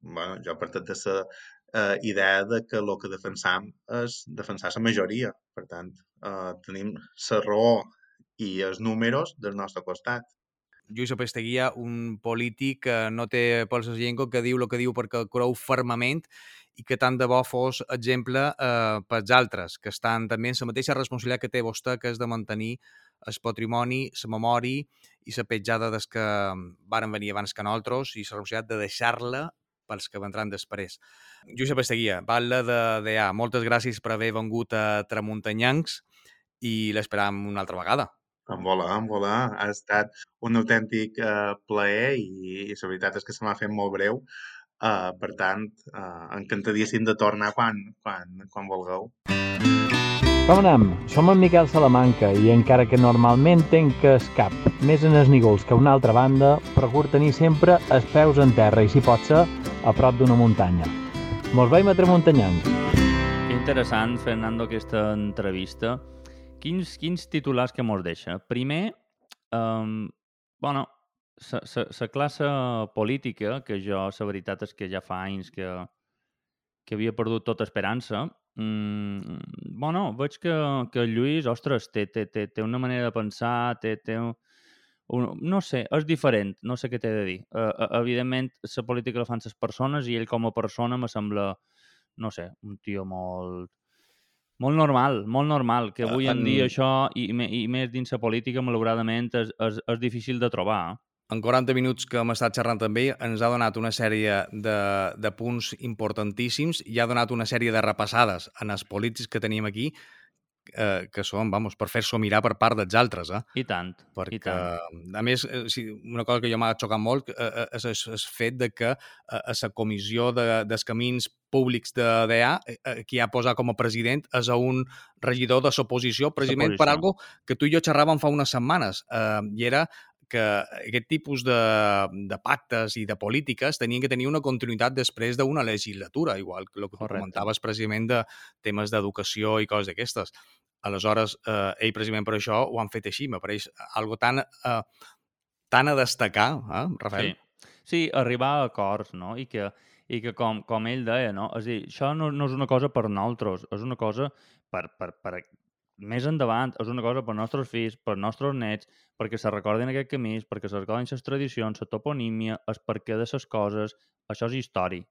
bueno, jo partit de la eh, idea de que el que defensam és defensar la majoria. Per tant, eh, tenim la raó i els números del nostre costat. Lluís Apesteguia, un polític que no té pols a llengua, que diu el que diu perquè creu fermament i que tant de bo fos exemple eh, pels altres, que estan també en la mateixa responsabilitat que té vostè, que és de mantenir el patrimoni, la memòria i la petjada des que varen venir abans que nosaltres i la responsabilitat de deixar-la pels que vendran després. Lluís Apesteguia, parla de DA. Moltes gràcies per haver vengut a Tramuntanyancs i l'esperam una altra vegada. En volar, en volar. Ha estat un autèntic uh, plaer i, i la veritat és que se m'ha fet molt breu. Uh, per tant, uh, encantadíssim de tornar quan, quan, quan vulgueu. Com anem? Som en Miquel Salamanca i encara que normalment tenc es cap més en els nígols que una altra banda, procuro tenir sempre els peus en terra i, si pot ser, a prop d'una muntanya. Mos veiem a Tramuntanyanc. Interessant, Fernando, aquesta entrevista. Quins, quins titulars que mos deixa? Primer, um, bueno, la classe política, que jo, la veritat és que ja fa anys que, que havia perdut tota esperança, mm, bueno, veig que, que el Lluís, ostres, té, té, té, té una manera de pensar, té, té un, un, no sé, és diferent, no sé què t'he de dir. Uh, evidentment, la política la fan les persones i ell com a persona me sembla, no sé, un tio molt, molt normal, molt normal, que avui en, en dia això, i, i més dins la política, malauradament, és, és, és difícil de trobar. Eh? En 40 minuts que hem estat xerrant amb ell, ens ha donat una sèrie de, de punts importantíssims i ha donat una sèrie de repassades en els polítics que tenim aquí eh, que són, vamos, per fer-s'ho mirar per part dels altres. Eh? I tant, Perquè, i tant. a més, eh, sí, una cosa que jo m'ha xocat molt eh, eh és el fet de que a la comissió de, dels camins públics de DEA, eh, qui ha posat com a president és a un regidor de l'oposició, precisament per algo que tu i jo xerràvem fa unes setmanes, eh, i era que aquest tipus de, de pactes i de polítiques tenien que tenir una continuïtat després d'una legislatura, igual que el que Correcte. comentaves precisament de temes d'educació i coses d'aquestes. Aleshores, eh, ell precisament per això ho han fet així. M'apareix algo tan, eh, tan a destacar, eh, Rafael? Sí. sí, arribar a acords, no? I que, i que com, com ell deia, no? És a dir, això no, no és una cosa per nosaltres, és una cosa per, per, per més endavant és una cosa per nostres fills, per nostres nets, perquè se recordin aquest camí, perquè se recordin les tradicions, la toponímia, el perquè de les coses, això és històric.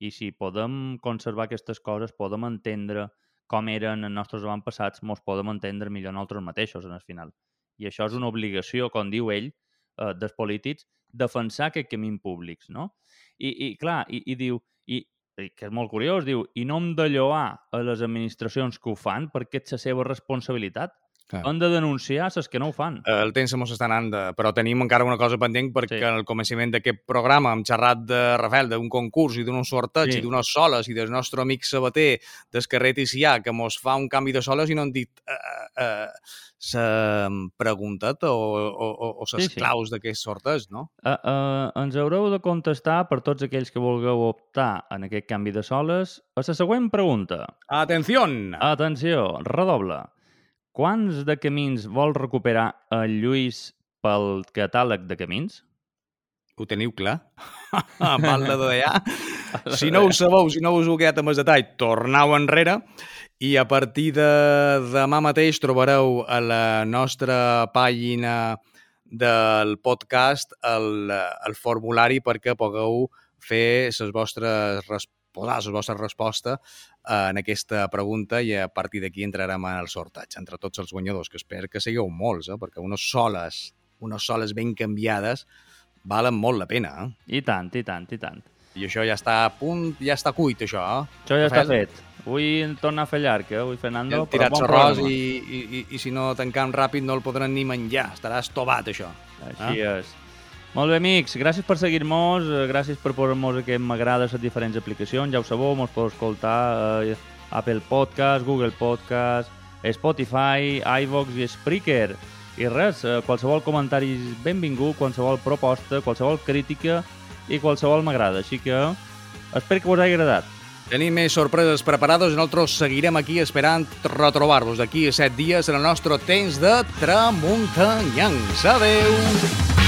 I si podem conservar aquestes coses, podem entendre com eren els nostres avantpassats, ens podem entendre millor nosaltres mateixos, en el final. I això és una obligació, com diu ell, eh, dels polítics, defensar aquest camí públics, no? I, i clar, i, i diu, i, que és molt curiós, diu, i no hem de lloar a les administracions que ho fan perquè és la seva responsabilitat. Clar. Han de denunciar les que no ho fan. El temps se mos està anant, de... però tenim encara una cosa pendent perquè sí. al començament d'aquest programa hem xerrat de Rafael, d'un concurs i d'un sorteig sí. i d'unes soles i del nostre amic Sabater del carrer Ticià que mos fa un canvi de soles i no han dit uh, uh, s'ha preguntat o, o, o ses sí, sí. claus d'aquest sorteig, no? Uh, uh, ens haureu de contestar per tots aquells que vulgueu optar en aquest canvi de soles a la següent pregunta. Atenció! Atenció, redoble. Quants de camins vol recuperar el Lluís pel catàleg de camins? Ho teniu clar? [laughs] De d'allà. Si no ho sabeu, si no us ho he quedat amb el detall, tornau enrere i a partir de demà mateix trobareu a la nostra pàgina del podcast el, el formulari perquè pugueu fer les vostres posar les vostres respostes en aquesta pregunta i a partir d'aquí entrarem en el sorteig entre tots els guanyadors, que espero que sigueu molts, eh? perquè unes soles, unes soles ben canviades valen molt la pena. Eh? I tant, i tant, i tant. I això ja està a punt, ja està cuit, això. Eh? Això ja està fet. Avui torna a fer llarg, eh? Avui, Fernando. Hem tirat l'arròs i, i, i, i, si no tancam ràpid no el podran ni menjar. Estarà estovat, això. Així eh? és. Molt bé, amics. Gràcies per seguir-nos, eh, gràcies per posar-nos aquest m'agrada les diferents aplicacions. Ja ho sabeu, mos podeu escoltar a eh, Apple Podcast, Google Podcast, Spotify, iVox i Spreaker. I res, eh, qualsevol comentari benvingut, qualsevol proposta, qualsevol crítica i qualsevol m'agrada. Així que espero que us hagi agradat. Tenim més sorpreses preparades i nosaltres seguirem aquí esperant retrobar-vos d'aquí a set dies en el nostre temps de Tramuntanyancs. Adeu!